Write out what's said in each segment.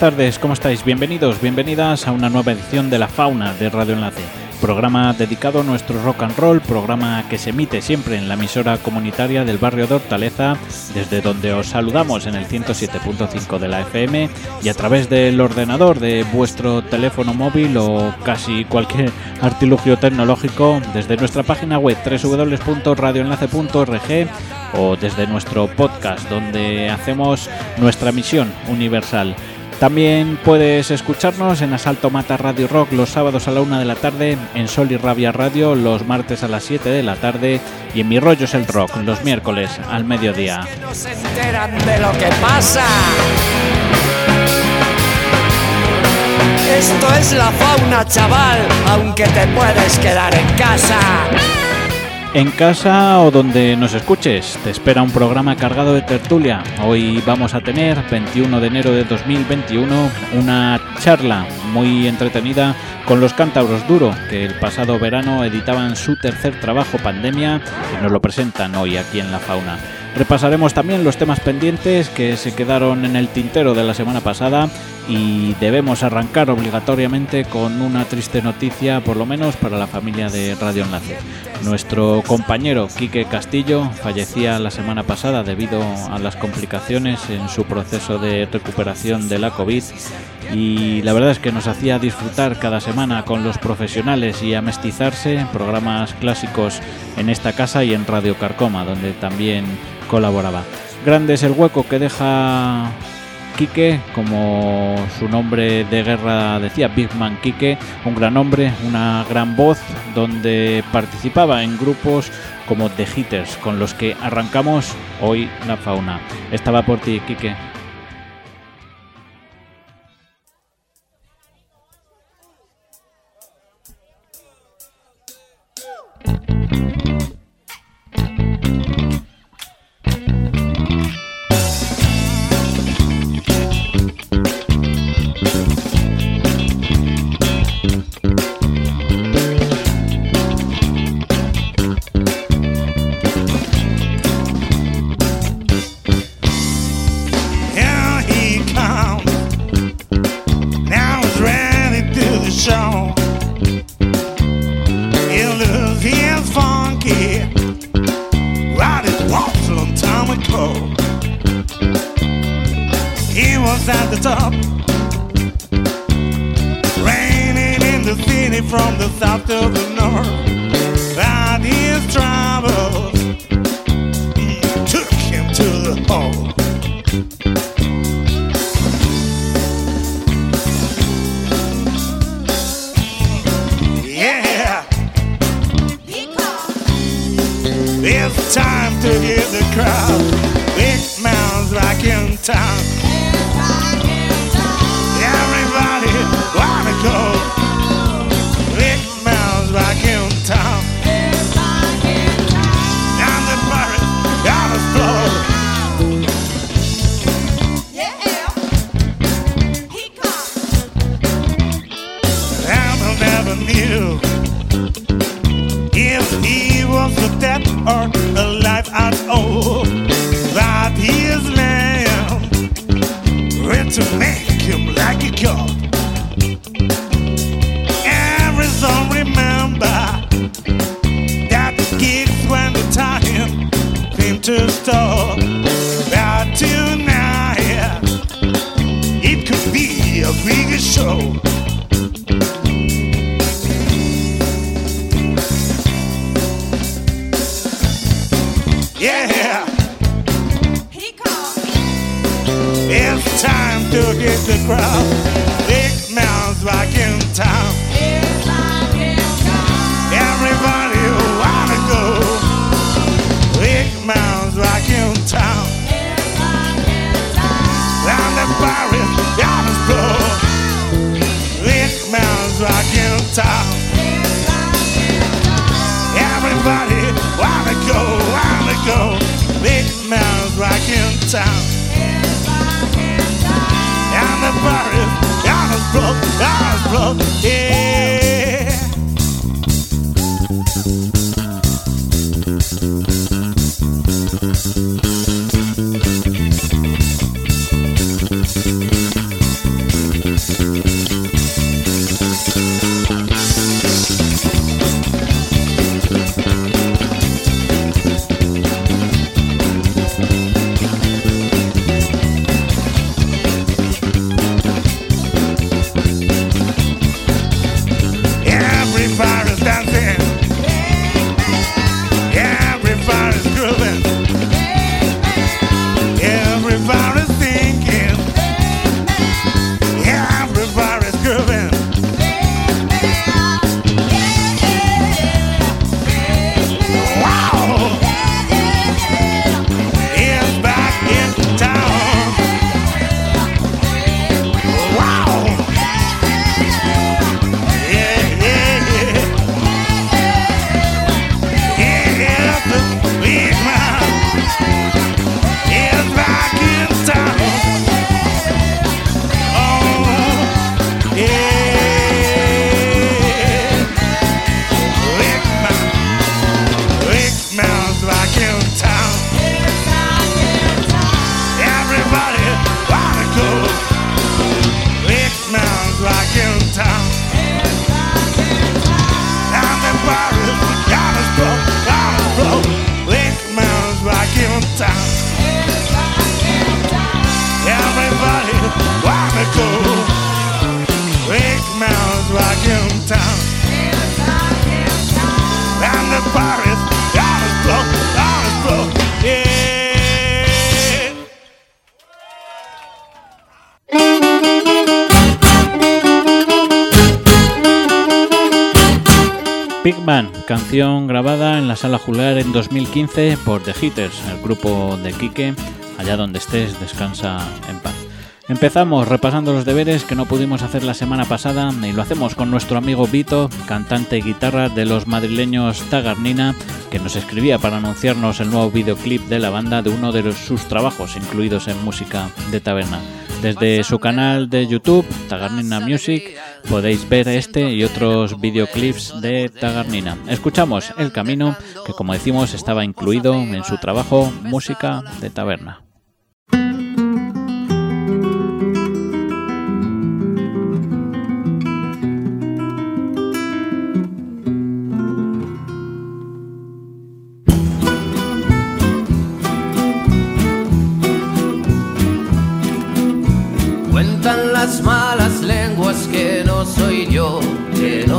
tardes, ¿cómo estáis? Bienvenidos, bienvenidas a una nueva edición de La Fauna de Radio Enlace programa dedicado a nuestro rock and roll, programa que se emite siempre en la emisora comunitaria del barrio de Hortaleza, desde donde os saludamos en el 107.5 de la FM y a través del ordenador de vuestro teléfono móvil o casi cualquier artilugio tecnológico desde nuestra página web www.radioenlace.org o desde nuestro podcast donde hacemos nuestra misión universal también puedes escucharnos en Asalto Mata Radio Rock los sábados a la una de la tarde, en Sol y Rabia Radio los martes a las 7 de la tarde y en Mi Rollo es el Rock los miércoles al mediodía. Esto es la fauna, chaval, aunque te puedes quedar en casa. En casa o donde nos escuches, te espera un programa cargado de tertulia. Hoy vamos a tener, 21 de enero de 2021, una charla muy entretenida con los cántabros Duro, que el pasado verano editaban su tercer trabajo Pandemia y nos lo presentan hoy aquí en La Fauna. Repasaremos también los temas pendientes que se quedaron en el tintero de la semana pasada y debemos arrancar obligatoriamente con una triste noticia, por lo menos para la familia de Radio Enlace. Nuestro compañero Quique Castillo fallecía la semana pasada debido a las complicaciones en su proceso de recuperación de la COVID y la verdad es que nos hacía disfrutar cada semana con los profesionales y amestizarse programas clásicos en esta casa y en Radio Carcoma, donde también colaboraba. Grande es el hueco que deja Quique, como su nombre de guerra decía, Big Man Quique, un gran hombre, una gran voz, donde participaba en grupos como The Hitters, con los que arrancamos hoy la fauna. Estaba por ti, Quique. Stop. rock in town. And the bar is out of broke, out of broke, yeah. Thank canción grabada en la sala Juliar en 2015 por The Hitters, el grupo de Quique. Allá donde estés, descansa en paz. Empezamos repasando los deberes que no pudimos hacer la semana pasada y lo hacemos con nuestro amigo Vito, cantante y guitarra de los madrileños Tagarnina, que nos escribía para anunciarnos el nuevo videoclip de la banda de uno de sus trabajos incluidos en música de taberna. Desde su canal de YouTube, Tagarnina Music, podéis ver este y otros videoclips de Tagarnina. Escuchamos El Camino, que como decimos estaba incluido en su trabajo Música de Taberna.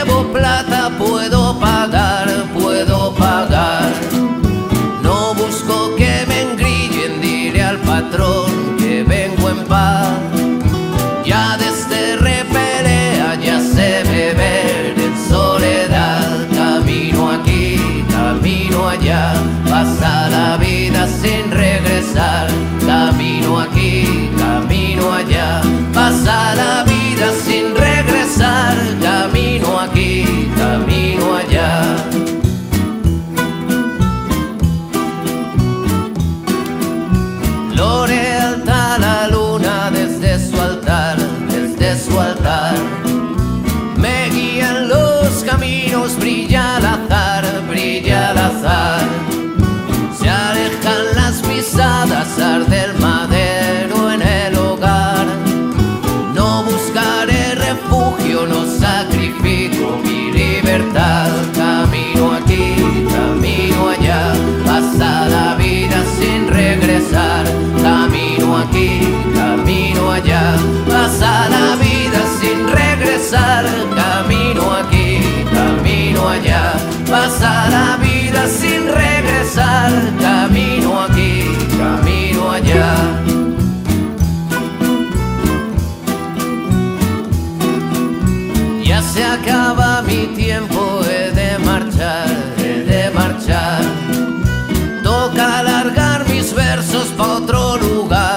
sin regresar, camino la vida sin regresar, camino aquí, camino allá. Ya se acaba mi tiempo, he de marchar, he de marchar. Toca alargar mis versos para otro lugar.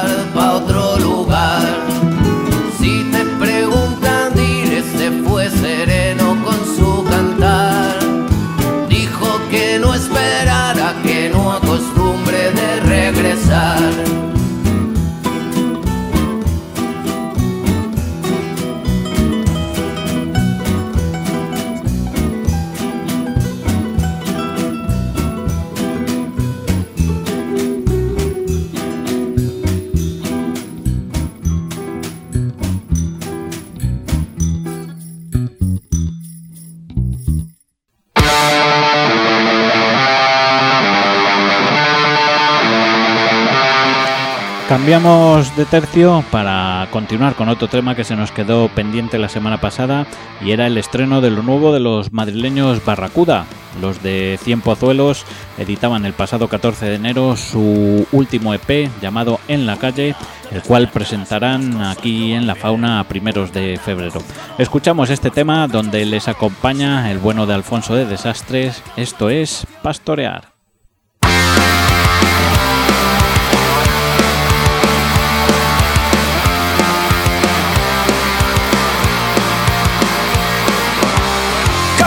Cambiamos de tercio para continuar con otro tema que se nos quedó pendiente la semana pasada y era el estreno de lo nuevo de los madrileños Barracuda. Los de Cien Pozuelos editaban el pasado 14 de enero su último EP llamado En la calle, el cual presentarán aquí en la fauna a primeros de febrero. Escuchamos este tema donde les acompaña el bueno de Alfonso de Desastres, esto es Pastorear.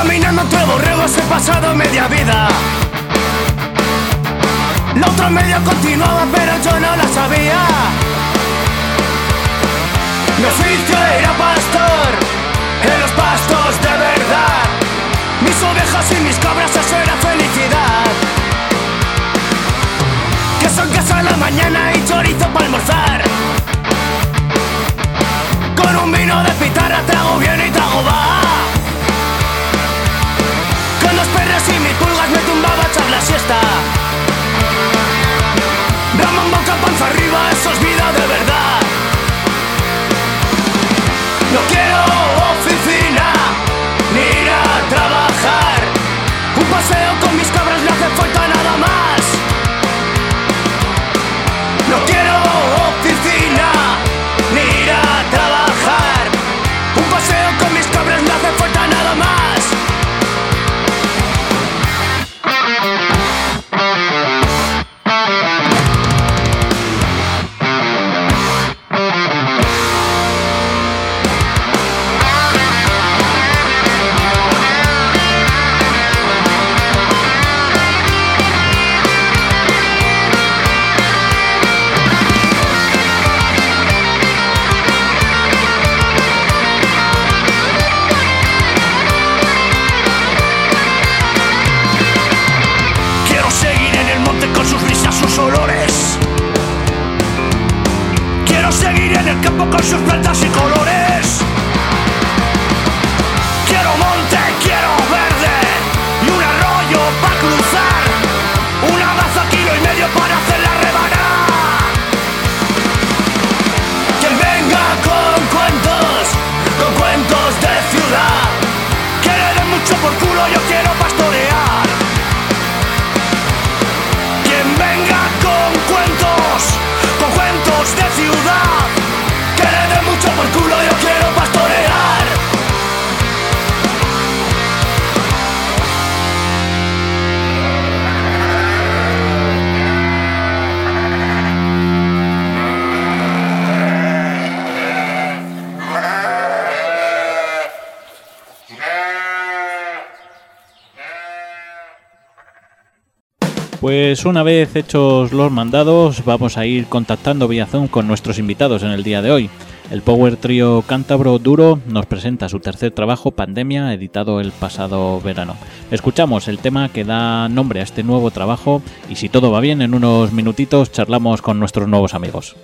Caminando entre borregos he pasado media vida. La otra media continuaba, pero yo no la sabía. Mi oficio era pastor en los pastos de verdad. Mis ovejas y mis cabras, eso era felicidad. Que son casa a la mañana y chorizo para almorzar. Con un vino de pitarra trago bien y trago va me tumbaba a echar la siesta. Ramón boca, panza arriba, eso es vida de verdad. No quiero Pues una vez hechos los mandados, vamos a ir contactando vía con nuestros invitados en el día de hoy. El Power Trio Cántabro Duro nos presenta su tercer trabajo, Pandemia, editado el pasado verano. Escuchamos el tema que da nombre a este nuevo trabajo y si todo va bien, en unos minutitos charlamos con nuestros nuevos amigos.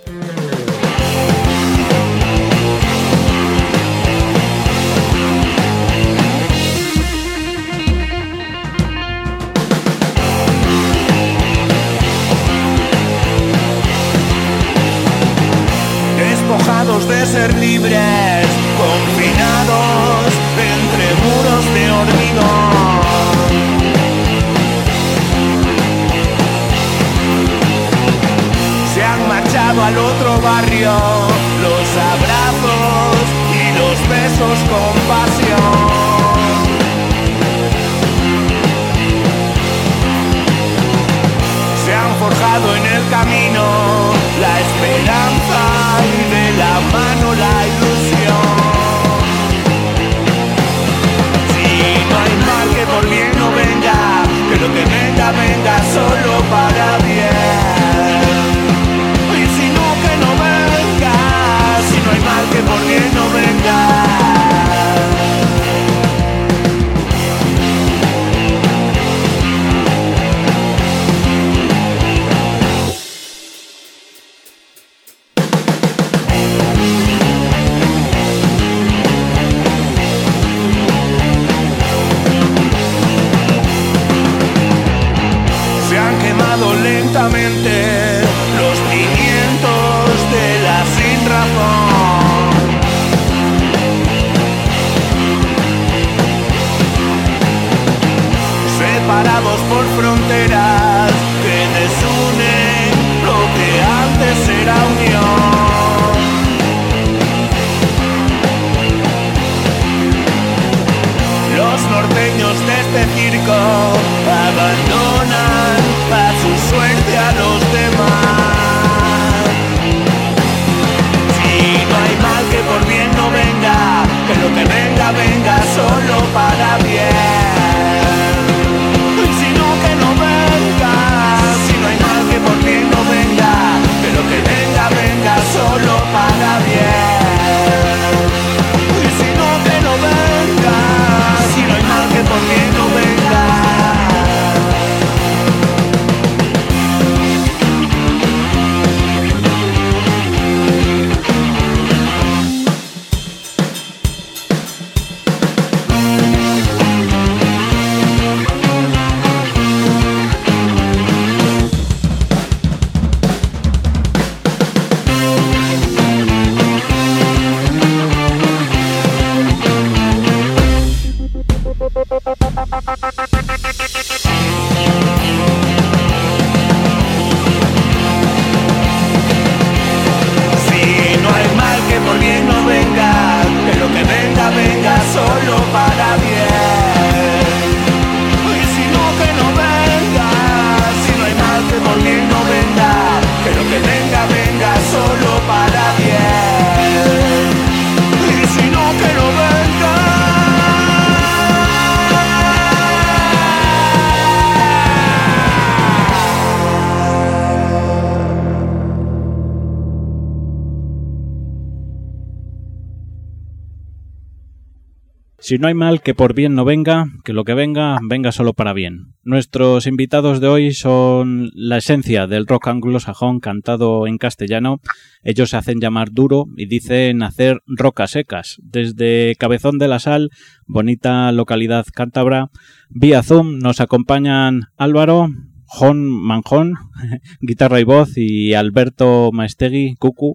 Si no hay mal que por bien no venga, que lo que venga, venga solo para bien. Nuestros invitados de hoy son la esencia del rock anglosajón cantado en castellano. Ellos se hacen llamar duro y dicen hacer rocas secas. Desde Cabezón de la Sal, bonita localidad cántabra, vía Zoom nos acompañan Álvaro, Jon Manjón, guitarra y voz, y Alberto Maestegui, Cucu,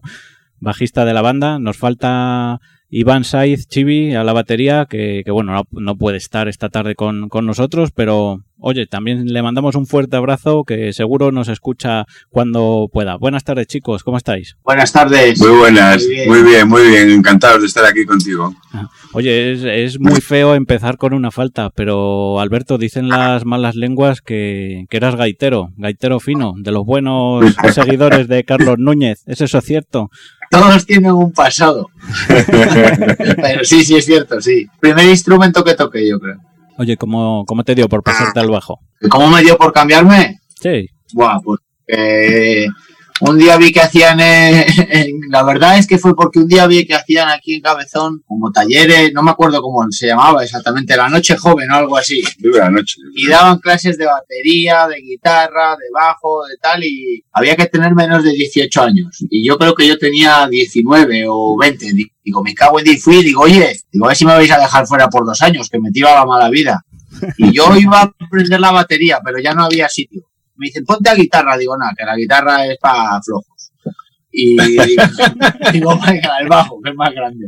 bajista de la banda. Nos falta Iván Saiz Chibi a la batería, que, que bueno, no, no, puede estar esta tarde con, con, nosotros, pero oye, también le mandamos un fuerte abrazo que seguro nos escucha cuando pueda. Buenas tardes, chicos, ¿cómo estáis? Buenas tardes. Muy buenas, muy bien, muy bien, muy bien. encantados de estar aquí contigo. Oye, es, es, muy feo empezar con una falta, pero Alberto, dicen las malas lenguas que, que eras gaitero, gaitero fino, de los buenos seguidores de Carlos Núñez. ¿Es eso cierto? Todos tienen un pasado. Pero sí, sí es cierto, sí. Primer instrumento que toqué, yo creo. Oye, ¿cómo, cómo te dio por pasarte al bajo? ¿Cómo me dio por cambiarme? Sí. Buah, pues eh, un día vi que hacían, eh, la verdad es que fue porque un día vi que hacían aquí en Cabezón como talleres, no me acuerdo cómo se llamaba exactamente, la noche joven o algo así. La noche. Y daban clases de batería, de guitarra, de bajo, de tal, y había que tener menos de 18 años. Y yo creo que yo tenía 19 o 20. Digo, me cago en Dios, fui y digo, oye, digo, a ver si me vais a dejar fuera por dos años, que me tira la mala vida. Y yo iba a aprender la batería, pero ya no había sitio me dicen, ponte a guitarra. Digo, nada, que la guitarra es para flojos. Y digo, el bajo, que es más grande.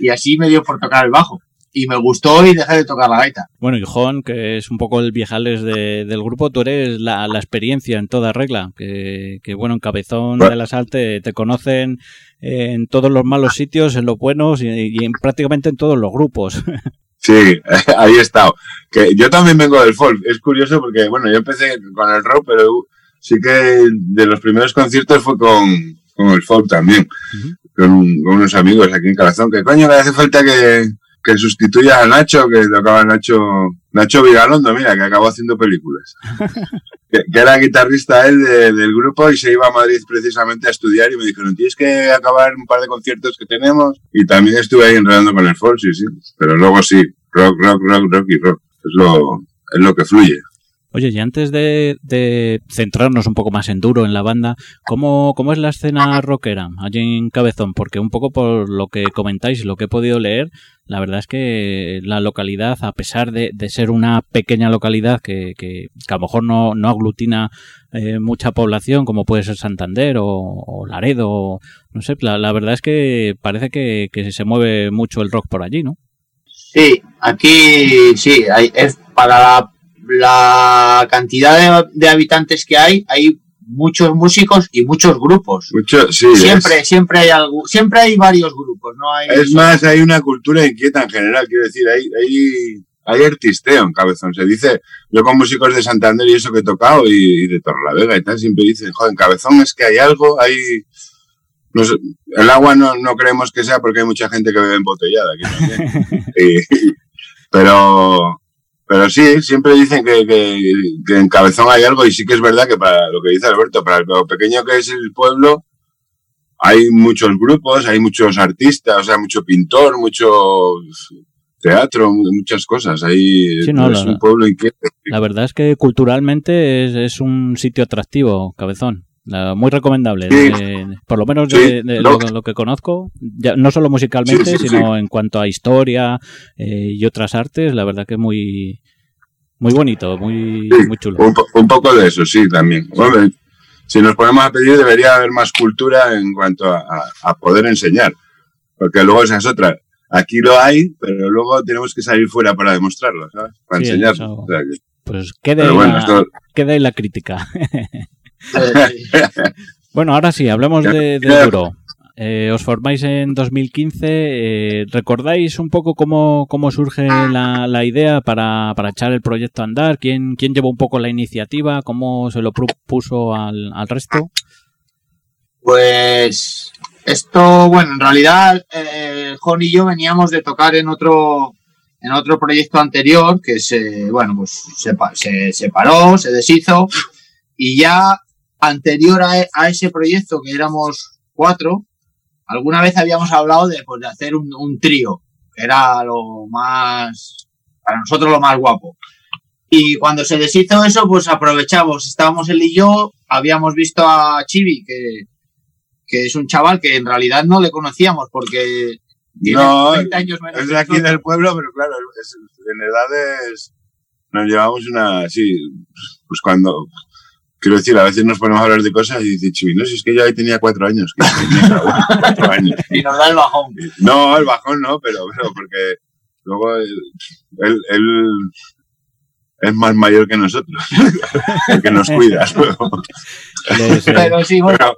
Y así me dio por tocar el bajo. Y me gustó y dejé de tocar la gaita. Bueno, y Jon, que es un poco el viejales de, del grupo, tú eres la, la, experiencia en toda regla. Que, que bueno, en Cabezón de la Sal te, te conocen en todos los malos sitios, en los buenos y, y en, prácticamente en todos los grupos. Sí, ahí he estado. Que yo también vengo del folk. Es curioso porque, bueno, yo empecé con el rock, pero sí que de los primeros conciertos fue con, con el folk también. Uh -huh. con, con, unos amigos aquí en Calazón. Que coño, que hace falta que, que sustituya a Nacho, que tocaba Nacho, Nacho Vigalondo, mira, que acabó haciendo películas. que, que, era guitarrista él de, del grupo y se iba a Madrid precisamente a estudiar y me dijeron, tienes que acabar un par de conciertos que tenemos. Y también estuve ahí enredando con el folk, sí, sí. Pero luego sí, rock, rock, rock, rock y rock. Es lo, es lo que fluye. Oye, y antes de, de, centrarnos un poco más en duro en la banda, ¿cómo, ¿cómo, es la escena rockera allí en Cabezón? Porque un poco por lo que comentáis y lo que he podido leer, la verdad es que la localidad, a pesar de, de ser una pequeña localidad que, que, a lo mejor no, no aglutina eh, mucha población, como puede ser Santander o, o Laredo, no sé, la, verdad es que parece que, que se mueve mucho el rock por allí, ¿no? Sí, aquí sí, hay, es para la cantidad de, habitantes que hay, hay muchos músicos y muchos grupos. Mucho, sí, siempre, es. siempre hay algo, siempre hay varios grupos, no hay. Es más, hay una cultura inquieta en general, quiero decir, hay, hay, hay artisteo en Cabezón. Se dice, yo con músicos de Santander y eso que he tocado y, y de Torrelavega y tal, siempre dicen, joder, en Cabezón es que hay algo, hay. No sé, el agua no, no creemos que sea porque hay mucha gente que bebe embotellada aquí también. y, pero pero sí, siempre dicen que, que, que, en Cabezón hay algo y sí que es verdad que para lo que dice Alberto, para lo pequeño que es el pueblo, hay muchos grupos, hay muchos artistas, o sea, mucho pintor, mucho teatro, muchas cosas. Sí, no, es la, un pueblo inquieto. La verdad es que culturalmente es, es un sitio atractivo, Cabezón. La, muy recomendable, sí. de, por lo menos de, de lo, lo, que conozco, ya, no solo musicalmente, sí, sino en cuanto a historia eh, y otras artes, la verdad que muy muy bonito, muy, muy chulo. Un, un, poco de eso, sí, también. Bueno, si nos ponemos a pedir, debería haber más cultura en cuanto a, a, a poder enseñar, porque luego esa es otra. Aquí lo hay, pero luego tenemos que salir fuera para demostrarlo, ¿sabes? Para enseñarlo. O sea que... Pues quede, bueno, la, esto... quede la crítica. bueno, ahora sí, hablemos de, de duro. Eh, os formáis en 2015. Eh, ¿Recordáis un poco cómo, cómo surge la, la idea para, para, echar el proyecto a andar? ¿Quién, ¿Quién llevó un poco la iniciativa? ¿Cómo se lo propuso al, al resto? Pues esto, bueno, en realidad, eh, Jon y yo veníamos de tocar en otro en otro proyecto anterior que se, bueno, pues se, se separó, se deshizo y ya anterior a, a, ese proyecto, que éramos cuatro, alguna vez habíamos hablado de, pues, de hacer un, un trío. que era lo más, para nosotros lo más guapo. Y cuando se deshizo eso, pues aprovechamos, estábamos él y yo, habíamos visto a Chibi, que, que es un chaval que en realidad no le conocíamos porque tiene No, 20 años menos. Es de aquí del pueblo, pero claro, es- en edades nos llevamos una, sí, pues cuando, quiero decir, a veces nos ponemos a hablar de cosas y dice, Chibi, no, si es que yo ahí tenía cuatro años, que tenía cuatro años. Y nos da el bajón. No, el bajón no, pero, pero porque luego él, él, él es más mayor que nosotros, que nos cuida. luego. Les, eh, Pero sí, bueno, Pero,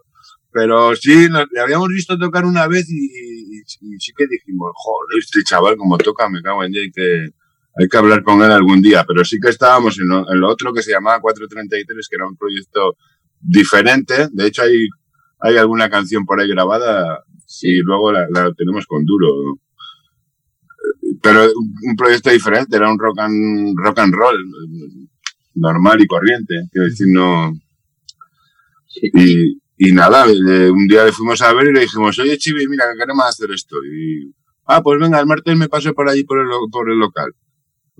pero sí, nos- le habíamos visto tocar una vez y, y- y sí que dijimos, joder, este chaval como toca, me cago en día, que, hay que hablar con él algún día. Pero sí que estábamos en lo, en lo otro que se llamaba 433, que era un proyecto diferente. De hecho, hay, hay alguna canción por ahí grabada y luego la, la tenemos con duro. Pero un, proyecto diferente, era un rock and, rock and roll normal y corriente. Quiero decir, no. Y, y nada, un día le fuimos a ver y le dijimos, oye Chibi, mira, que queremos hacer esto. Y, ah, pues venga, el martes me paso por allí por el, por el local.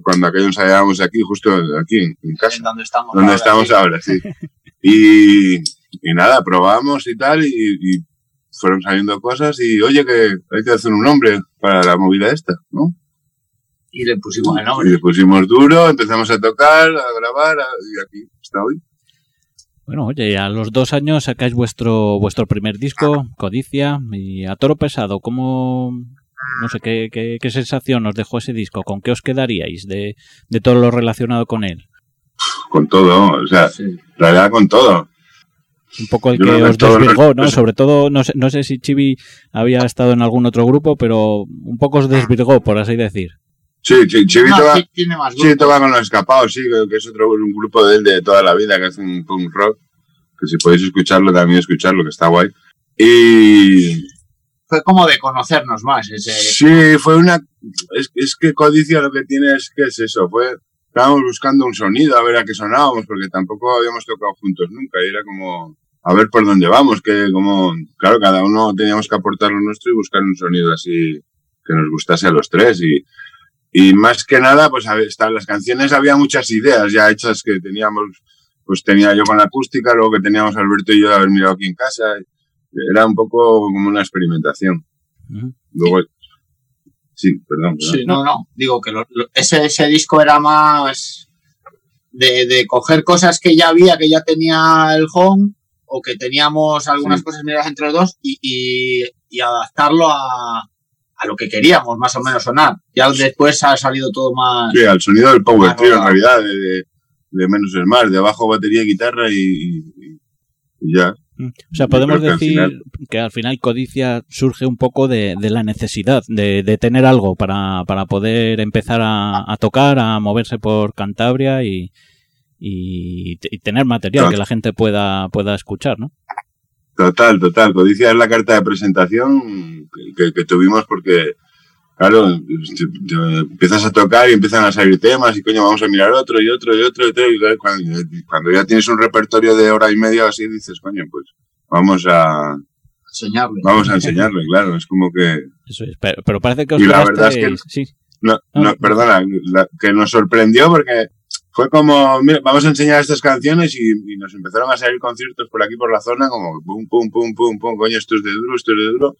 Cuando aquello ensayábamos aquí, justo aquí, en, casa en donde estamos. donde ahora, estamos sí. ahora, sí. Y, y nada, probamos y tal, y, y fueron saliendo cosas, y oye, que hay que hacer un nombre para la movida esta, ¿no? Y le pusimos el Y nombre. le pusimos duro, empezamos a tocar, a grabar, a- y aquí está hoy. Bueno, oye, a los dos años sacáis vuestro vuestro primer disco, Codicia, y a toro pesado, ¿cómo, no sé, qué, qué, qué sensación os dejó ese disco? ¿Con qué os quedaríais de, de todo lo relacionado con él? Con todo, o sea, Sí. en realidad con todo. Un poco el Yo que os desvirgó, ¿no? Sobre todo, no sé, no sé si Chibi había estado en algún otro grupo, pero un poco os desvirgó, por así decir. Sí, Chi- Chivi No, toca, sí, toca con los escapados, sí, que- que es otro un grupo de él de toda la vida, que hace un punk rock, que si podéis escucharlo, también escucharlo, que está guay. Y, Fue como de conocernos más. Ese, Sí, fue una. Es, es que Codicia lo que tiene es que es eso. Fue. Estábamos buscando un sonido, a ver a qué sonábamos, porque tampoco habíamos tocado juntos nunca. Y era como. A ver por dónde vamos, que como. Claro, cada uno teníamos que aportar lo nuestro y buscar un sonido así que nos gustase a los tres. Y, y más que nada, pues a ver, están las canciones, había muchas ideas ya hechas que teníamos. Pues tenía yo con la acústica, luego que teníamos Alberto y yo de haber mirado aquí en casa. Era un poco como una experimentación. Luego, sí, perdón. perdón. Sí, no, no. Digo que lo- lo- ese, ese disco era más de, de coger cosas que ya había, que ya tenía el home, o que teníamos algunas Sí. cosas miradas entre los dos, y, y, y adaptarlo a, a lo que queríamos, más o menos sonar. Ya después ha salido todo más. Sí, al sonido del power trio, en realidad, de, de- de menos es más, de bajo, batería, guitarra y, y- y ya. Mm. O sea, podemos creo que al decir final- que al final Codicia surge un poco de, de la necesidad de, de tener algo para, para poder empezar a, a tocar, a moverse por Cantabria y, y, y tener material Claro. que la gente pueda, pueda escuchar, ¿no? Total, total. Codicia es la carta de presentación que tuvimos porque, claro, te- te- empiezas a tocar y empiezan a salir temas y coño, vamos a mirar otro y otro y otro y otro. Y claro, cuando, cuando ya tienes un repertorio de hora y media o así, dices, coño, pues vamos a, enseñarle. vamos a enseñarle, claro. Es como que, Eso es. Pero, pero parece que os Y la verdad es que- sí. No, Ah. no, perdona, la- que nos sorprendió porque fue como, mira, vamos a enseñar estas canciones y, y nos empezaron a salir conciertos por aquí por la zona, como pum, pum, pum, pum, pum, coño, esto es de duro, esto es de duro.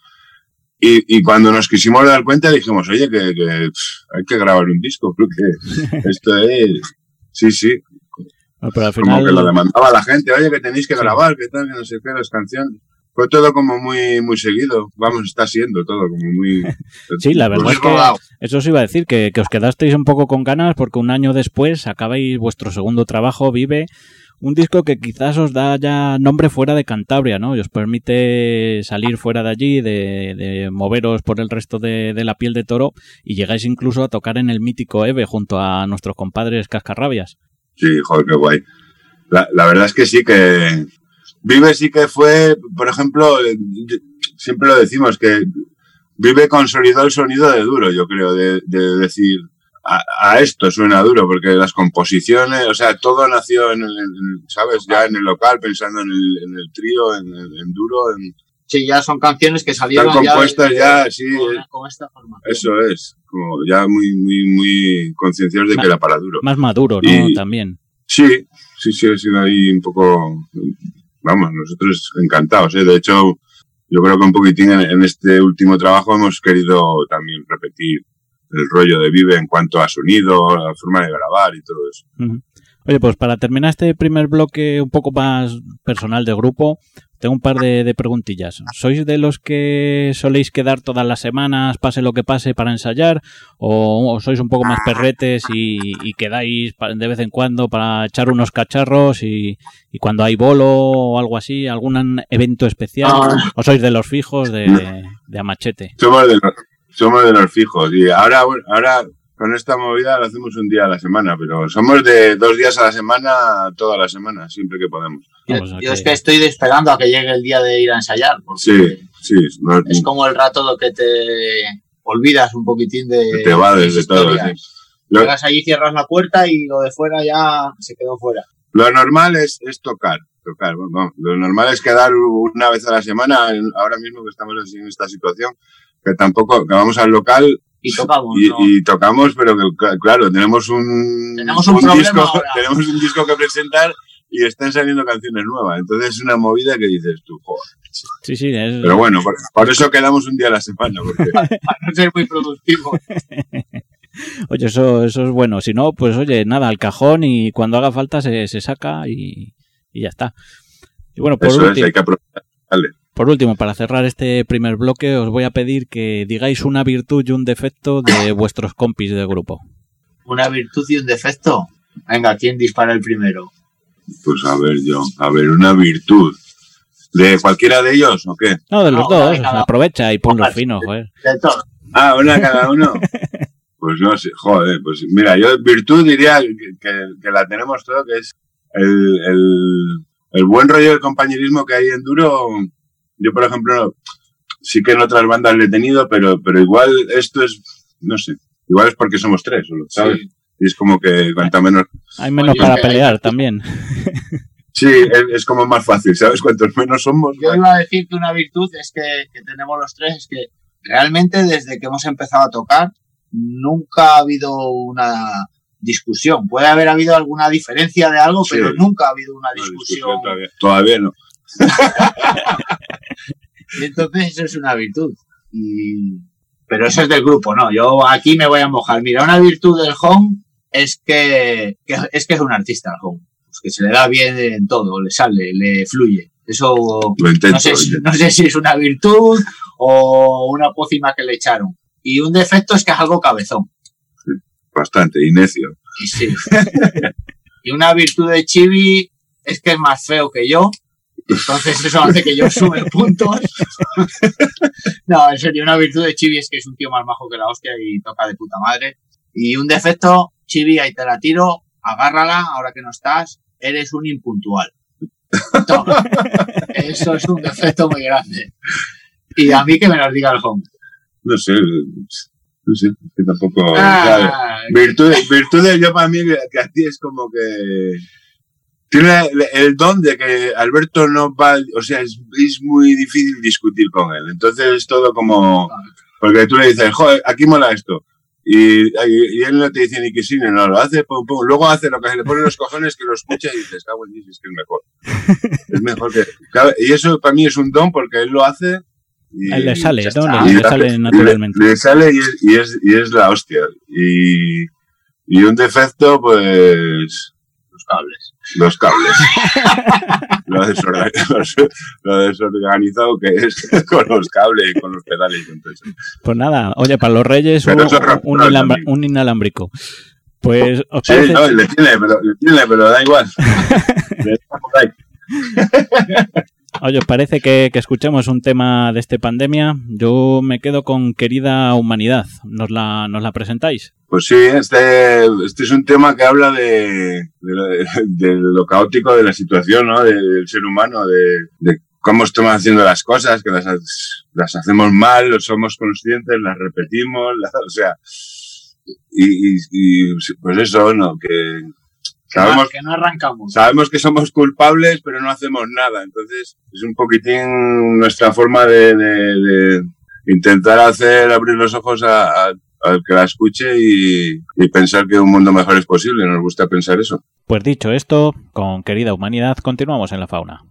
Y, y cuando nos quisimos dar cuenta dijimos, oye, que, que, hay que grabar un disco, porque esto es, sí, sí, pero al como que lo demandaba la gente, oye, que tenéis que Sí. grabar, que tal, que no sé qué, las canciones. Fue todo como muy, muy seguido, vamos, está siendo todo como muy... Sí, la verdad Pues es que rodado. eso os iba a decir, que, que os quedasteis un poco con ganas porque un año después acabáis vuestro segundo trabajo, Vive, un disco que quizás os da ya nombre fuera de Cantabria, ¿no? Y os permite salir fuera de allí, de, moveros por el resto de, la piel de toro y llegáis incluso a tocar en el mítico EVE junto a nuestros compadres Cascarrabias. Sí, joder, qué guay. La, verdad es que sí que Vive sí que fue, por ejemplo, siempre lo decimos, que Vive consolidó el sonido de duro, yo creo, de, de decir, a, a esto suena duro, porque las composiciones, o sea, todo nació en el, en- ¿sabes? Ya en el local, pensando en el, en el trío, en, el- en duro, en- Sí, ya son canciones que salieron Están ya compuestas de- ya, sí, con, eh. con esta formación. Eso es, como ya muy, muy, muy concienciados de que era para duro. Más maduro, ¿no? Y- También. Sí, sí, sí, ha sido ahí un poco, vamos, nosotros encantados, ¿eh? De hecho, yo creo que un poquitín en, en este último trabajo hemos querido también repetir el rollo de Vive en cuanto a sonido, la forma de grabar y todo eso. Oye, pues para terminar este primer bloque un poco más personal de grupo, tengo un par de, de preguntillas. ¿Sois de los que soléis quedar todas las semanas, pase lo que pase, para ensayar? ¿O, o sois un poco más perretes y, y quedáis de vez en cuando para echar unos cacharros y, y cuando hay bolo o algo así, algún evento especial? Ah. ¿O sois de los fijos de, de a machete? Somos de los, somos de los fijos y ahora, ahora con esta movida lo hacemos un día a la semana, pero somos de dos días a la semana, toda la semana, siempre que podemos. Yo, yo es que- estoy esperando a que llegue el día de ir a ensayar, porque Sí, sí, no- es como el rato lo que te olvidas un poquitín de te va desde todo. sí. Lo- Llegas allí, cierras la puerta y lo de fuera ya se quedó fuera. Lo normal es, es tocar, tocar. Bueno, lo normal es quedar una vez a la semana, ahora mismo que estamos en esta situación, que tampoco, que vamos al local Y tocamos, y, ¿no? y tocamos, pero que cl- claro, tenemos un, Tenemos un disco, ahora. tenemos un disco que presentar y están saliendo canciones nuevas. Entonces es una movida que dices tú, joder. Sí, sí, es, Pero bueno, por, por eso quedamos un día a la semana, porque Para no ser muy productivo. Oye, eso, eso es bueno. Si no, pues oye, nada, al cajón y cuando haga falta se, se saca y, y ya está. Y bueno, por eso es, hay que aprovechar. Dale. Por último, para cerrar este primer bloque, os voy a pedir que digáis una virtud y un defecto de vuestros compis de grupo. Una virtud y un defecto. Venga, ¿quién dispara el primero? Pues a ver yo, a ver, una virtud. ¿De cualquiera de ellos o qué? No, de los No, dos, aprovecha y ponlos Vale. finos, joder. De todo. Ah, una cada uno. Pues no sé, joder, pues mira, yo virtud diría que, que- que la tenemos todo, que es el, el, el buen rollo del compañerismo que hay en Duro. Yo, por ejemplo, sí que en otras bandas le he tenido, pero, pero igual esto es, no sé, igual es porque somos tres, ¿sabes? Sí. Y es como que cuanto menos... Hay menos Oye, para pelear también. Sí, es, es como más fácil, ¿sabes? Cuantos menos somos... Yo iba a decir que una virtud es que, que tenemos los tres, es que realmente desde que hemos empezado a tocar nunca ha habido una discusión. Puede haber habido alguna diferencia de algo, Sí. pero nunca ha habido una No, discusión. discusión todavía, todavía no. Y entonces eso es una virtud. Y... Pero eso es del grupo, ¿no? Yo aquí me voy a mojar. Mira, una virtud del home es que, que- es que es un artista el home. Pues que se le da bien en todo, le sale, le fluye. Eso Lo intento. no sé, lo si, intento. no sé si es una virtud o una pócima que le echaron. Y un defecto es que es algo cabezón. Bastante, y necio. Y sí. y una virtud de Chibi es que es más feo que yo. Entonces eso hace que yo sube puntos. no, en serio, una virtud de Chibi es que es un tío más majo que la hostia y toca de puta madre. Y un defecto, Chibi, ahí te la tiro, agárrala, ahora que no estás, eres un impuntual. Toma. Eso es un defecto muy grande. Y a mí que me lo diga el home. No sé, no sé, es que tampoco... ¿sabes? Ah, Virtudes, virtudes yo para mí que a ti es como que tiene el, don de que Alberto no va, o sea, es, es muy difícil discutir con él. Entonces es todo como, porque tú le dices, joder, aquí mola esto. Y, y, y él no te dice ni que sí ni no, lo hace, pum, pum. luego hace lo que se le pone en los cojones, que lo escucha y dices, cago en Dios, es que es mejor. es mejor que, y eso para mí es un don porque él lo hace. Y, él le sale, ¿no? está. Le- Y le sale le- naturalmente. Le, sale y es, y es, y es la hostia. Y, y un defecto, pues. los cables. Los cables. lo, desorga- lo desorganizado que es con los cables y con los pedales y con todo eso. Pues nada, oye, para los reyes un, inalámbrico. Pues, ¿os Sí, parece? no, le tiene, pero, le tiene, pero da igual. Oye, ¿os parece que, que escuchemos un tema de este pandemia? Yo me quedo con Querida Humanidad. ¿Nos la, nos la presentáis? Pues sí, este, este es un tema que habla de, de, lo- caótico de la situación, ¿no? De- del ser humano, de, cómo estamos haciendo las cosas, que las, las hacemos mal, somos conscientes, las repetimos, o sea, y- y, pues eso, ¿no? Que, Sabemos, que no arrancamos. sabemos que somos culpables, pero no hacemos nada. Entonces, es un poquitín nuestra forma de, de- de intentar hacer abrir los ojos a- a- al que la escuche y, y pensar que un mundo mejor es posible. Nos gusta pensar eso. Pues dicho esto, con querida humanidad, continuamos en la fauna.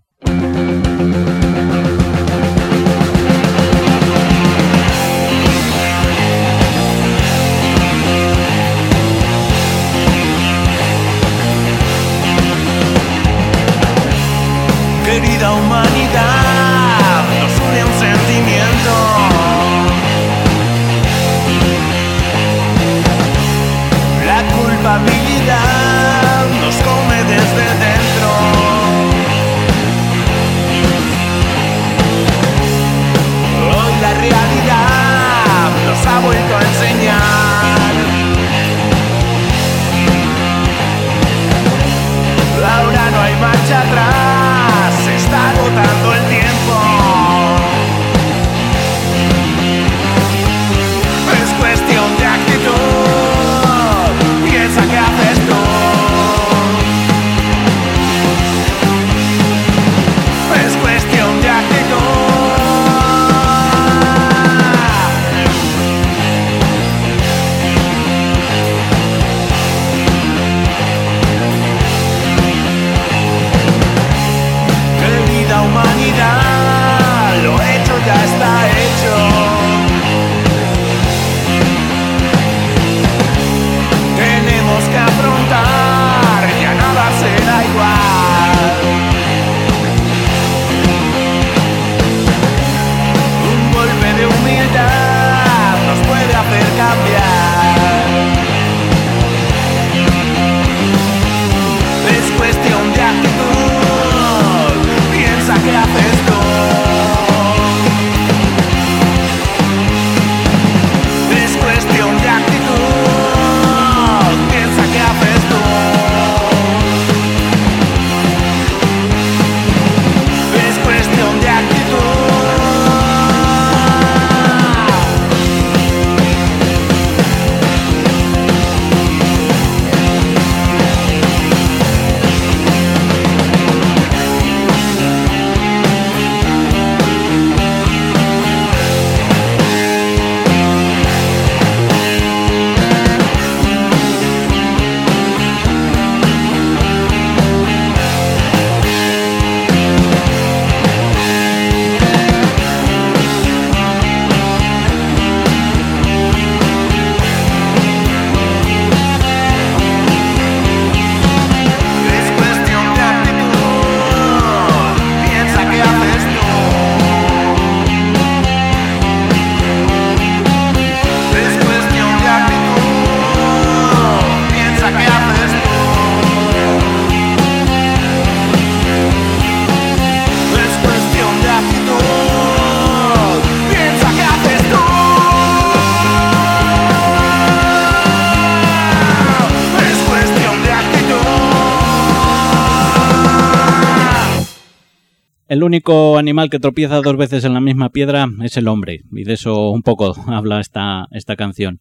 El único animal que tropieza dos veces en la misma piedra es el hombre, y de eso un poco habla esta, esta canción.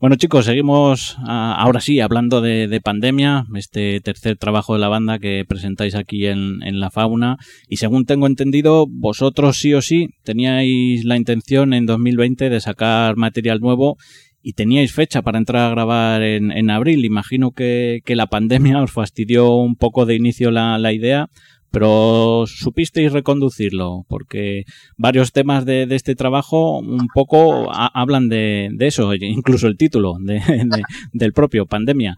Bueno chicos, seguimos ah, ahora sí hablando de, de pandemia, este tercer trabajo de la banda que presentáis aquí en, en La Fauna, y según tengo entendido, vosotros sí o sí teníais la intención en 2020 de sacar material nuevo y teníais fecha para entrar a grabar en, en abril. Imagino que, que la pandemia os fastidió un poco de inicio la, la idea, pero supisteis reconducirlo, porque varios temas de, de este trabajo un poco ha- hablan de, de eso, incluso el título de, de- del propio, pandemia.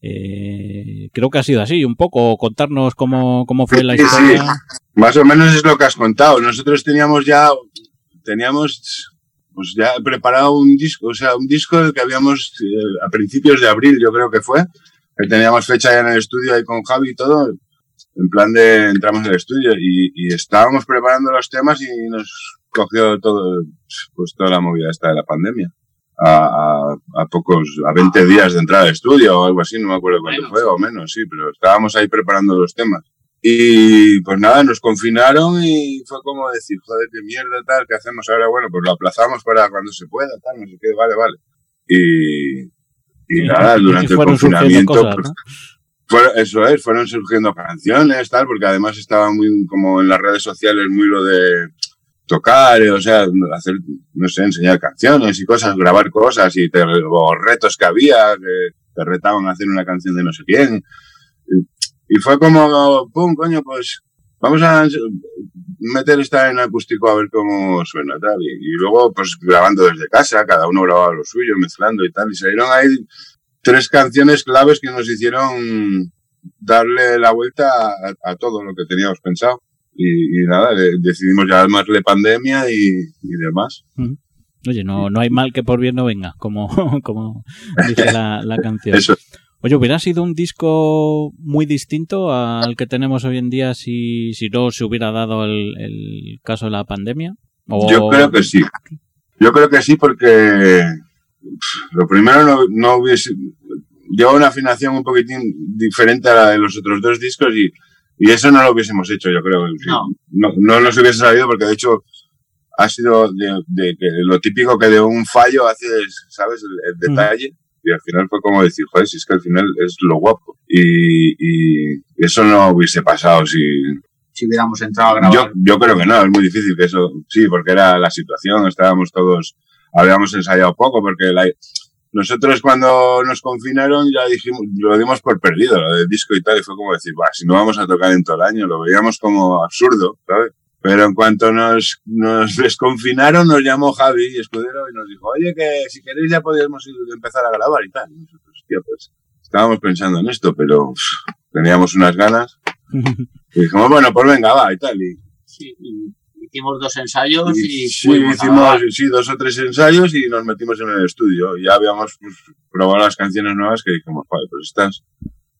Eh, creo que ha sido así, un poco, contarnos cómo, cómo fue la Sí, sí. historia. Más o menos es lo que has contado. Nosotros teníamos ya, teníamos pues ya preparado un disco, o sea, un disco que habíamos eh, a principios de abril, yo creo que fue, que teníamos fecha ya en el estudio ahí con Javi y todo, en plan de entramos en el estudio y, y estábamos preparando los temas y nos cogió todo, pues toda la movida esta de la pandemia. A, a, a pocos, a 20 días de entrar al estudio o algo así, no me acuerdo cuánto Menos. fue, o menos, sí, pero estábamos ahí preparando los temas. Y pues nada, nos confinaron y fue como decir, joder, qué mierda tal, ¿qué hacemos ahora? Bueno, pues lo aplazamos para cuando se pueda, tal, no sé qué, vale, vale. Y, y Y- nada, y durante el confinamiento, cosas, pues, ¿no? Fue- eso es, fueron surgiendo canciones, tal, porque además estaba muy como en las redes sociales muy lo de tocar, eh, o sea, hacer, no sé, enseñar canciones y cosas, grabar cosas y te- o retos que había, que te retaban a hacer una canción de no sé quién. Y, fue como, pum, coño, pues vamos a meter esta en acústico a ver cómo suena, tal. Y luego, pues grabando desde casa, cada uno grababa lo suyo, mezclando y tal. Y salieron ahí tres canciones claves que nos hicieron darle la vuelta a, a todo lo que teníamos pensado. Y, y nada, de- decidimos llamarle pandemia y, y demás. Oye, no, no hay mal que por bien no venga, como, como dice la, la canción. Eso. Oye, ¿hubiera sido un disco muy distinto al que tenemos hoy en día si, si no se hubiera dado el, el caso de la pandemia? O- Yo creo que sí. Yo creo que sí porque lo primero no, no hubiese... Lleva una afinación un poquitín diferente a la de los otros dos discos y, y eso no lo hubiésemos hecho, yo creo. No. no, no nos hubiese salido porque de hecho ha sido de, de que lo típico que de un fallo haces, ¿sabes? El, el detalle. Y al final fue como decir, joder, si es que al final es lo guapo. Y, y eso no hubiese pasado si, Si hubiéramos entrado a grabar. yo, yo creo que no, es muy difícil que eso, sí, porque era la situación, estábamos todos, habíamos ensayado poco, porque la- nosotros cuando nos confinaron ya dijimos, lo dimos por perdido, lo del disco y tal, y fue como decir, "Buah, si no vamos a tocar en todo el año, lo veíamos como absurdo, ¿sabes? Pero en cuanto nos, nos desconfinaron, nos llamó Javi Escudero y nos dijo, oye, que si queréis ya podríamos ir- empezar a grabar y tal. Y nosotros, tío, pues estábamos pensando en esto, pero uf, teníamos unas ganas. Y dijimos, bueno, pues venga, va y tal. Y, Sí, y hicimos dos ensayos y, y sí, hicimos sí, dos o tres ensayos y nos metimos en el estudio. Ya habíamos pues, probado las canciones nuevas que dijimos, joder, pues estas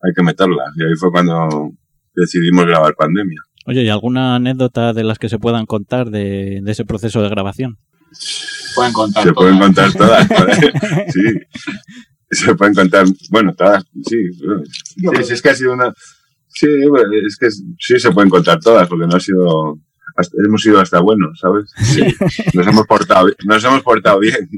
hay que meterlas. Y ahí fue cuando decidimos grabar Pandemia. Oye, ¿y alguna anécdota de las que se puedan contar de, de ese proceso de grabación? pueden contar Se todas. pueden contar todas. sí. Se pueden contar, bueno, todas, sí. Sí, es que ha sido una... Sí, es que sí se pueden contar todas, porque no ha sido... hasta- hemos sido hasta buenos, ¿sabes? Sí. Nos hemos portado, nos hemos portado bien.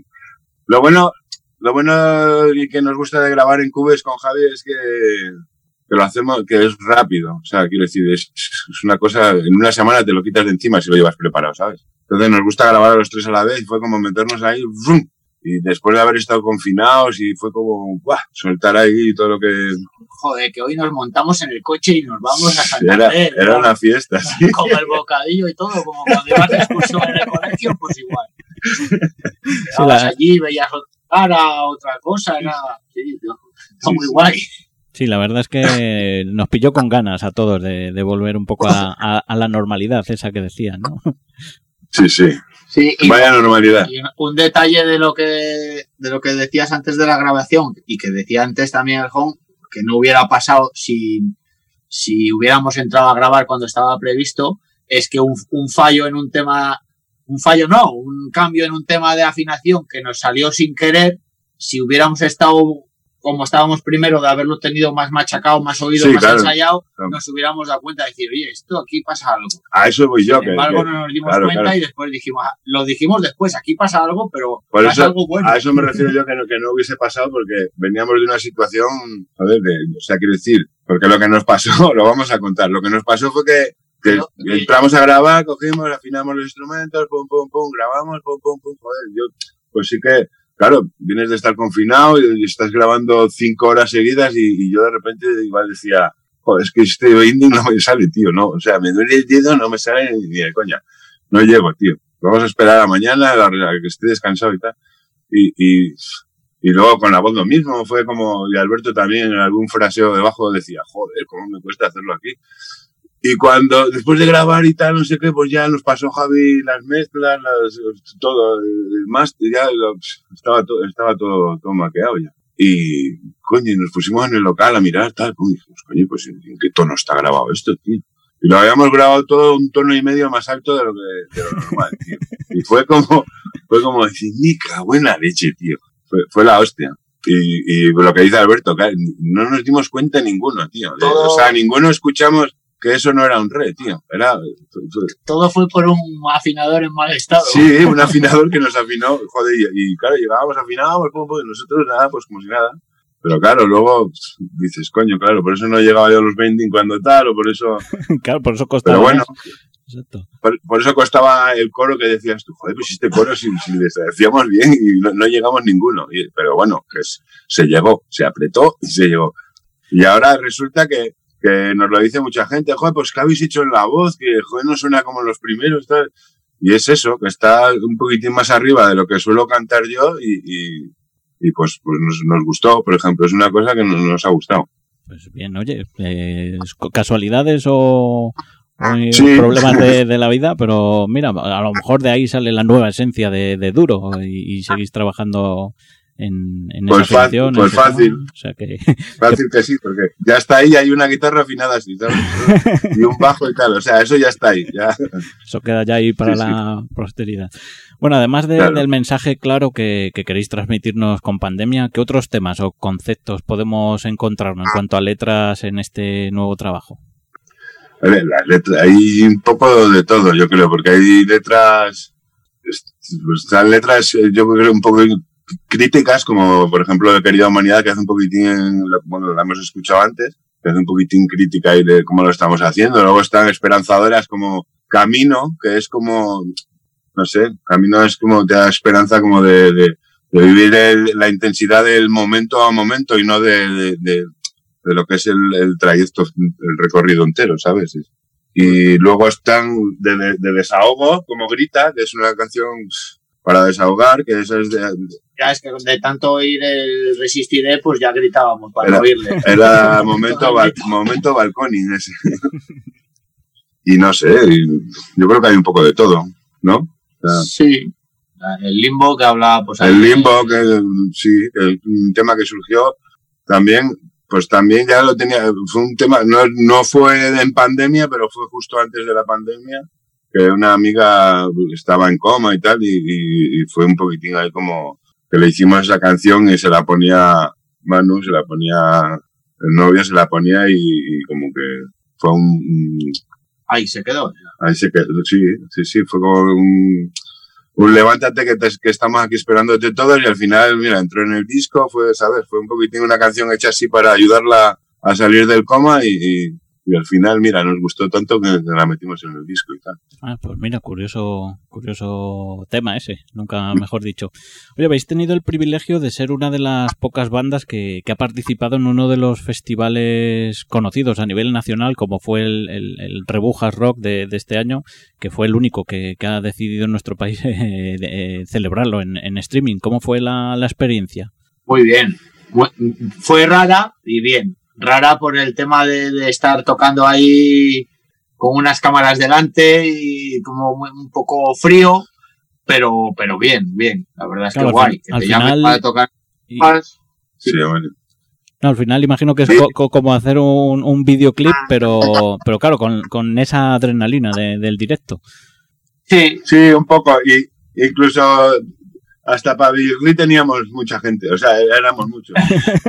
Lo bueno, lo bueno y que nos gusta de grabar en Cubes con Javi es que, que lo hacemos, que es rápido. O sea, quiero decir, es, es una cosa, en una semana te lo quitas de encima si lo llevas preparado, ¿sabes? Entonces nos gusta grabar a los tres a la vez y fue como meternos ahí, ¡vrum! Y después de haber estado confinados y fue como, ¡buah! soltar ahí todo lo que Joder, que hoy nos montamos en el coche y nos vamos a era, Santander. era ¿no? una fiesta, sí. Con el bocadillo y todo, como cuando ibas de excursión en el colegio, pues igual. Allí, veías otra cara, otra cosa, era... Sí, Sí, muy sí. guay. Sí, la verdad es que nos pilló con ganas a todos de, de volver un poco a, a- a la normalidad, esa que decían, ¿no? Sí, sí. Sí, y, Vaya normalidad. y un detalle de lo que de lo que decías antes de la grabación y que decía antes también el Home, que no hubiera pasado si, si hubiéramos entrado a grabar cuando estaba previsto, es que un, un fallo en un tema, un fallo no, un cambio en un tema de afinación que nos salió sin querer, si hubiéramos estado como estábamos primero de haberlo tenido más machacado, más oído, Sí, más claro. ensayado, Claro. nos hubiéramos dado cuenta de decir, oye, esto aquí pasa algo. A eso voy yo. Sin que- embargo, que- no nos dimos claro, cuenta y después dijimos, ah, lo dijimos después, aquí pasa algo, pero Por pasa eso, algo bueno. a eso me refiero yo que no, que no hubiese pasado porque veníamos de una situación, joder, de, o sea, quiero decir, porque lo que nos pasó, lo vamos a contar, lo que nos pasó fue que, que eh, entramos a grabar, cogimos, afinamos los instrumentos, pum, pum, pum, grabamos, pum, pum, pum, joder, yo, pues sí que, claro, vienes de estar confinado y, estás grabando cinco horas seguidas y, yo de repente igual decía, joder, es que este indie no me sale, tío, no, o sea, me duele el dedo, no me sale ni de coña, no llego, tío. Vamos a esperar a mañana a, que esté descansado y tal. Y, y, y luego con la voz lo mismo, fue como, y Alberto también en algún fraseo debajo decía, joder, cómo me cuesta hacerlo aquí. Y cuando, después de grabar y tal, no sé qué, pues ya nos pasó Javi las mezclas, las, todo, el máster, ya lo- estaba, todo, estaba todo, todo maqueado ya. Y, coño, nos pusimos en el local a mirar, tal, y dijimos, coño, pues ¿en, qué tono está grabado esto, tío? Y lo habíamos grabado todo un tono y medio más alto de lo que, de lo normal, tío. Y fue como, fue como decir, nica, buena leche, tío. Fue, fue la hostia. Y, y lo que dice Alberto, no nos dimos cuenta ninguno, tío. De- O sea, ninguno escuchamos que eso no era un re, tío. Era, Todo fue por un afinador en mal estado. sí, un afinador que nos afinó, joder, y, y claro, llegábamos, afinábamos, pum, pum, y nosotros nada, pues como si nada. Pero claro, luego dices, coño, claro, por eso no llegaba yo a los 20 cuando tal, o por eso... claro, por eso costaba. Pero bueno. Exacto. por, por eso costaba el coro que decías tú, joder, pues este coro si, si les decíamos bien y no, no llegamos ninguno. Y- pero bueno, que es- se llegó, se apretó y se llegó. Y ahora resulta que, que nos lo dice mucha gente, joder, pues ¿qué habéis hecho en la voz? Que joder, no suena como los primeros, tal. Y es eso, que está un poquitín más arriba de lo que suelo cantar yo y, y, y pues, pues nos, nos gustó, por ejemplo, es una cosa que nos, nos ha gustado. Pues bien, oye, eh, ¿es co- casualidades o, o Sí. problemas de, de la vida, pero mira, a lo mejor de ahí sale la nueva esencia de, de Duro y, y seguís trabajando en, en Pues esa pues fácil. O sea que, Fácil que sí, porque ya está ahí, hay una guitarra afinada así, ¿sabes? Y un bajo y tal, o sea, eso ya está ahí, ya. Eso queda ya ahí para Sí, sí. la posteridad. Bueno, además de- Claro. del mensaje claro que, que queréis transmitirnos con pandemia, ¿qué otros temas o conceptos podemos encontrar en cuanto a letras en este nuevo trabajo? A ver, las letras, hay un poco de todo, yo creo, porque hay letras, es- pues, están letras, eh, yo creo, un poco críticas, como por ejemplo de Querida Humanidad, que hace un poquitín, bueno, la hemos escuchado antes, que hace un poquitín crítica ahí de cómo lo estamos haciendo. Luego están esperanzadoras como Camino, que es como, no sé, Camino es como, te da esperanza como de, de, de vivir el- la intensidad del momento a momento y no de, de, lo que es el, el trayecto, el recorrido entero, ¿sabes? Y luego están de desahogo, como Grita, que es una canción para desahogar, que esa es de, Ya es que de tanto oír el Resistiré, pues ya gritábamos para Era- oírle. era momento, bal- momento balconing ese. Y no sé, yo creo que hay un poco de todo, ¿no? O sea, Sí. El limbo que hablaba, pues El limbo, que sí, el, un tema que surgió también, pues también ya lo tenía, fue un tema, no, no fue en pandemia, pero fue justo antes de la pandemia, que una amiga estaba en coma y tal, y, y- y fue un poquitín ahí como que le hicimos esa canción y se la ponía Manu, se la ponía el novio, se la ponía y, y como que fue un, Ahí se quedó. Ahí se quedó, sí, sí, sí, fue como un, un levántate que, te- que estamos aquí esperándote todos y al final, mira, entró en el disco, fue, ¿sabes? Fue un poquitín una canción hecha así para ayudarla a salir del coma y, y- al final, mira, nos gustó tanto que, la metimos en el disco y tal. Ah, pues mira, curioso, curioso tema ese, nunca mejor dicho. Oye, habéis tenido el privilegio de ser una de las pocas bandas que, que ha participado en uno de los festivales conocidos a nivel nacional, como fue el, el, el Rebujas Rock de, de este año, que fue el único que, que ha decidido en nuestro país eh, de- eh, celebrarlo en, en streaming. ¿Cómo fue la, la experiencia? Muy bien. Fue rara y bien. Rara por el tema de, de estar tocando ahí con unas cámaras delante y como muy- un poco frío, pero, pero bien, bien. La verdad es Claro, que al guay. Que al te llamen final- para tocar Y- más. Sí, bueno. No, al final imagino que es Sí. co- co- como hacer un, un videoclip, pero, pero claro, con, con esa adrenalina de- del directo. Sí, Sí, un poco. Y incluso hasta para videoclip teníamos mucha gente, o sea, éramos muchos.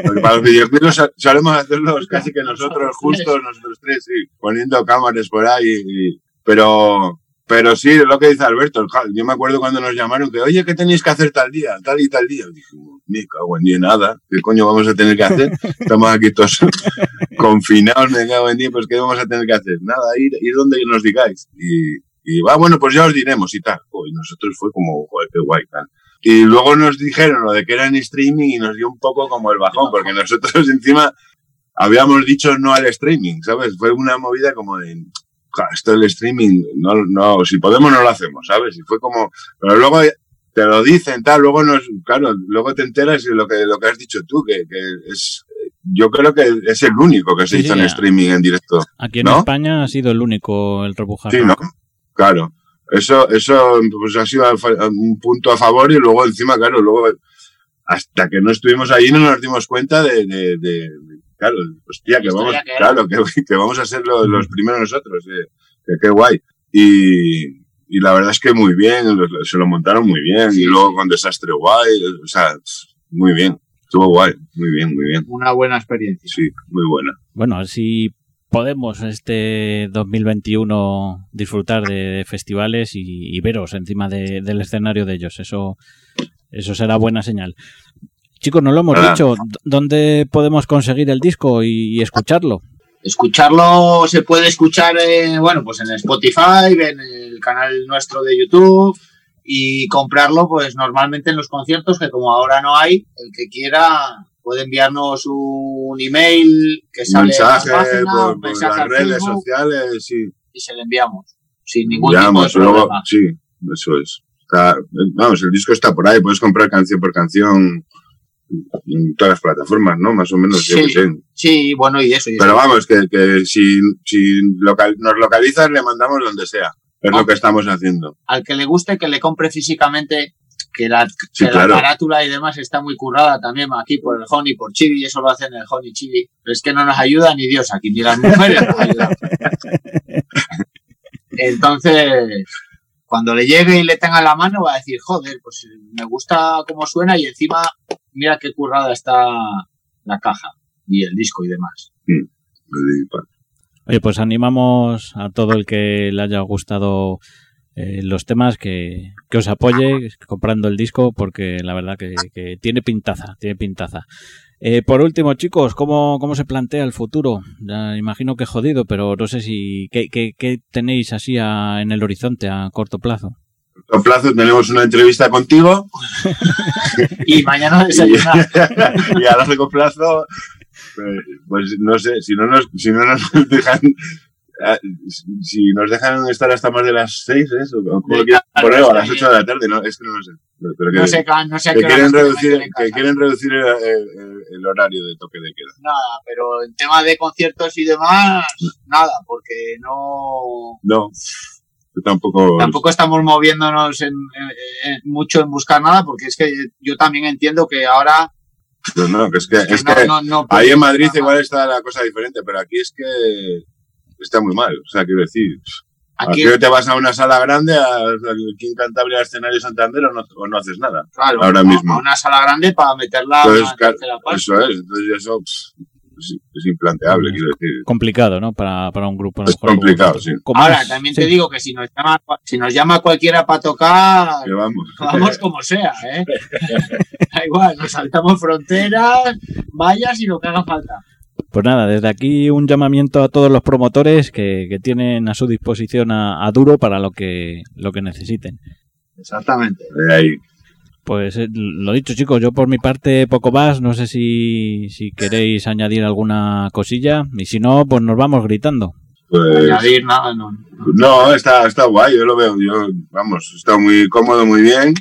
Porque para los videoclips solemos hacerlos casi que nosotros, justos, nosotros tres, sí, poniendo cámaras por ahí. y- pero, pero sí, lo que dice Alberto, yo me acuerdo cuando nos llamaron que, oye, ¿qué tenéis que hacer tal día? Tal y tal día. Y dijimos, ni cago en ni nada, ¿qué coño vamos a tener que hacer? Estamos aquí todos confinados, me cago en día, pues ¿qué vamos a tener que hacer? Nada, ir, ir donde nos digáis. Y, y va, bueno, pues ya os diremos y tal. Y nosotros fue como, joder, qué guay, tal. Y luego nos dijeron lo de que era en streaming y nos dio un poco como el bajón, porque nosotros encima habíamos dicho no al streaming, ¿sabes? Fue una movida como de, "Ja, esto del streaming, no, no, si podemos no lo hacemos, ¿sabes? Y fue como, pero luego te lo dicen, tal, luego nos, claro, luego te enteras de lo que, lo que has dicho tú, que, que es, yo creo que es el único que se Sí, hizo sí, en streaming en directo. Aquí en ¿No? España ha sido el único el rebujar. Sí, ¿no? Claro. Eso, eso pues ha sido un punto a favor y luego encima, claro, luego hasta que no estuvimos allí no nos dimos cuenta de, de, de- claro, hostia, que vamos, que claro, que, que vamos a ser los, los primeros nosotros, eh, que qué guay. Y, y la verdad es que muy bien, se lo montaron muy bien y luego con desastre guay, o sea, muy bien, estuvo guay, muy bien, muy bien, una buena experiencia. sí, muy buena. Bueno, si podemos este 2021 disfrutar de, de festivales y, y veros encima de- del escenario de ellos. Eso, eso será buena señal. Chicos, no lo hemos dicho. ¿Dónde podemos conseguir el disco y, y escucharlo? Escucharlo se puede escuchar, eh, bueno, pues en Spotify, en el canal nuestro de YouTube y comprarlo, pues normalmente en los conciertos, que como ahora no hay, el que quiera puede enviarnos un email que sale mensaje en la página, por, un por mensaje las al redes Facebook sociales, sí. y se le enviamos sin ningún tipo de luego, problema. sí, eso es. Está- vamos, el disco está por ahí, puedes comprar canción por canción en todas las plataformas, ¿no? Más o menos, Sí. sé. Sí, bueno, y eso. Y Pero eso. vamos, que, que si, si local- nos localizas, le mandamos donde sea. Es lo que estamos haciendo. Al que le guste, que le compre físicamente, que la, Sí, que claro. la carátula y demás está muy currada también aquí por el Honey, por Chibi, y eso lo hacen el Honey Chibi. Pero es que no nos ayuda ni Dios aquí, ni las mujeres nos ayudan. Entonces, cuando le llegue y le tenga en la mano, va a decir, joder, pues me gusta cómo suena y encima, mira qué currada está la caja y el disco y demás. Oye, pues animamos a todo el que le haya gustado eh, los temas que, que os apoye comprando el disco porque la verdad que, que tiene pintaza, tiene pintaza. Eh, por último, chicos, ¿cómo, ¿cómo se plantea el futuro? Ya imagino que jodido, pero no sé si qué, qué- qué tenéis así a- en el horizonte a corto plazo. A plazo tenemos una entrevista contigo Y mañana desayunar. y a largo plazo, pues, pues no sé, si no nos, si no nos dejan, si nos dejan estar hasta más de las seis, ¿eh? O como lo quieran poner, o a las ocho de la tarde, no, es que no lo sé. Pero que, No sé, no sé a que qué quieren reducir, que quieren reducir el, el- el horario de toque de queda. Nada, pero en tema de conciertos y demás, nada, porque no. No, yo tampoco. Tampoco estamos moviéndonos en, en- en- mucho en buscar nada, porque es que yo también entiendo que ahora. No, no, que es que, es no- que no- no ahí en Madrid nada. igual está la cosa diferente, pero aquí es que está muy mal. O sea, quiero decir, Aquí, aquí te vas a una sala grande, a- aquí en Cantabria, al escenario Santander, o no, o no haces nada. claro, ahora a- mismo. a una sala grande para meterla Entonces, tercera parte. eso es, entonces eso es, es implanteable, quiero decir. Complicado, ¿no? Para, para un grupo. Es complicado, sí. Como Ahora, es- también sí. te digo que si nos llama, si nos llama cualquiera para tocar, Que vamos. vamos como sea, ¿eh? da igual, nos saltamos fronteras, vallas y lo que haga falta. Pues nada, desde aquí un llamamiento a todos los promotores que, que tienen a su disposición a, a Duro para lo que, lo que necesiten. Exactamente. De ahí. Pues eh, lo dicho, chicos, yo por mi parte poco más. No sé si, si queréis añadir alguna cosilla. Y si no, pues nos vamos gritando. Pues, Añadir nada, no. no, está, está guay, yo lo veo. Yo, vamos, está muy cómodo, muy bien.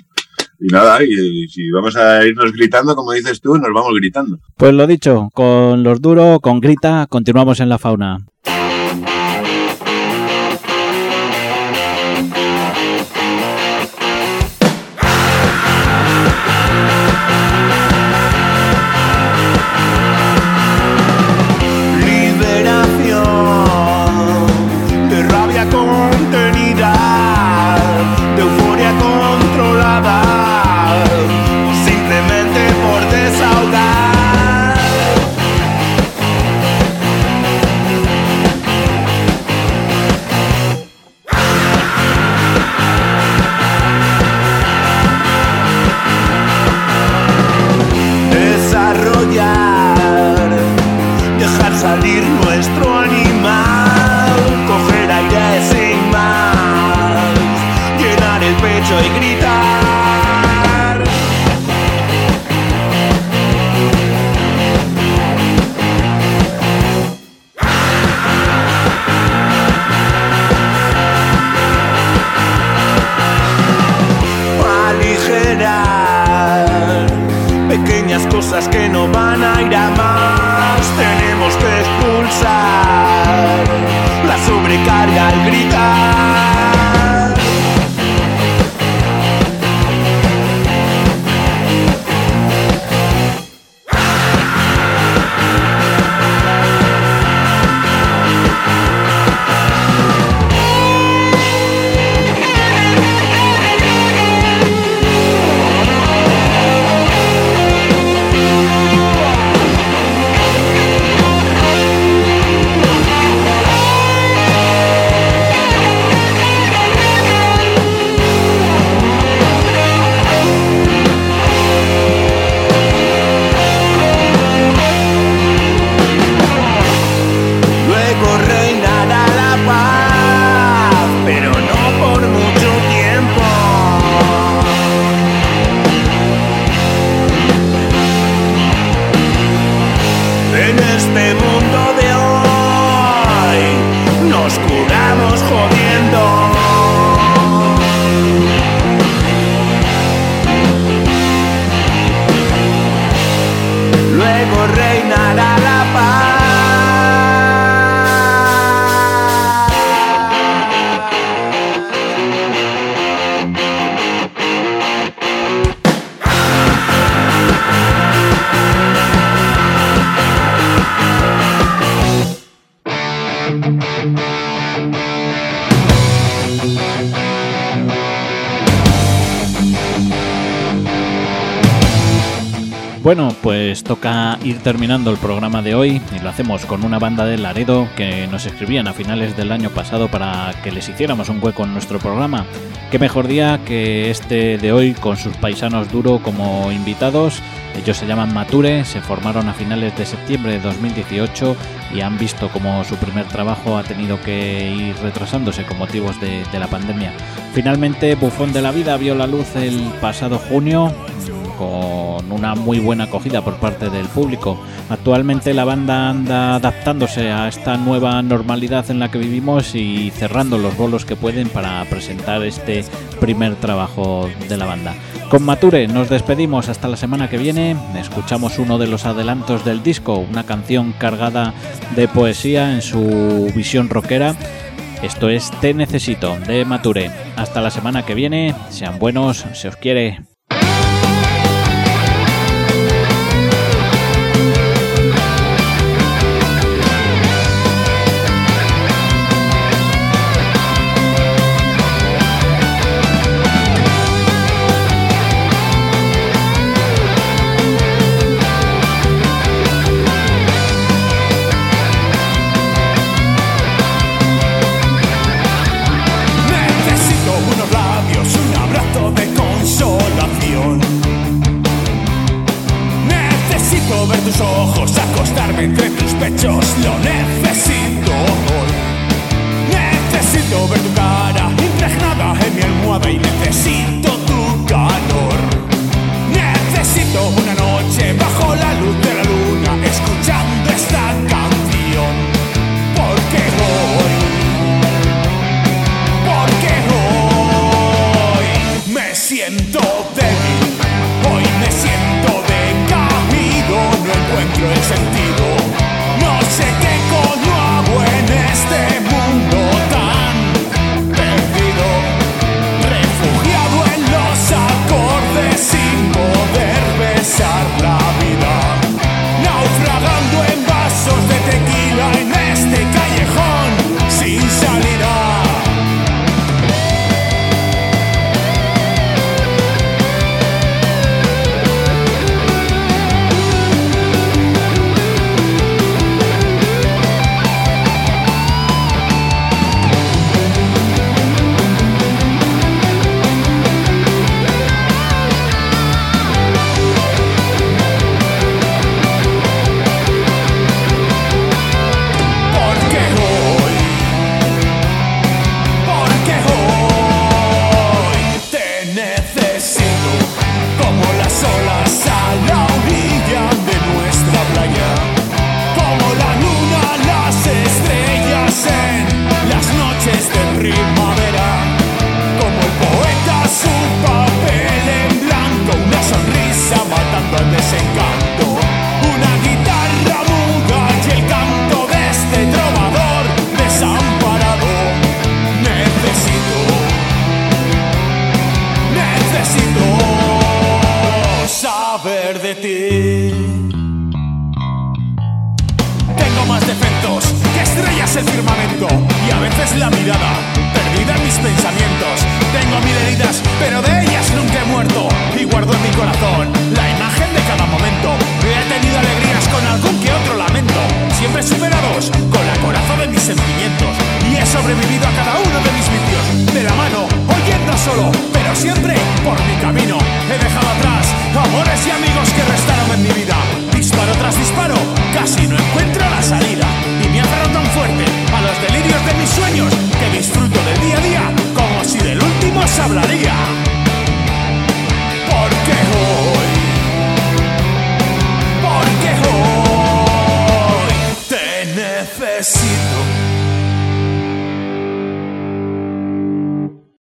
Y nada, y, si vamos a irnos gritando, como dices tú, nos vamos gritando. Pues lo dicho, con los Duro, con Grita, continuamos en la fauna. Pues toca ir terminando el programa de hoy y lo hacemos con una banda de Laredo que nos escribían a finales del año pasado para que les hiciéramos un hueco en nuestro programa. Qué mejor día que este de hoy con sus paisanos duro como invitados. Ellos se llaman Mature, se formaron a finales de septiembre de 2018 y han visto como su primer trabajo ha tenido que ir retrasándose con motivos de, de la pandemia. Finalmente, Bufón de la Vida vio la luz el pasado junio con una muy buena acogida por parte del público. Actualmente la banda anda adaptándose a esta nueva normalidad en la que vivimos y cerrando los bolos que pueden para presentar este primer trabajo de la banda. Con Mature nos despedimos hasta la semana que viene. Escuchamos uno de los adelantos del disco, una canción cargada de poesía en su visión rockera. Esto es Te Necesito de Mature. Hasta la semana que viene. Sean buenos, se os quiere.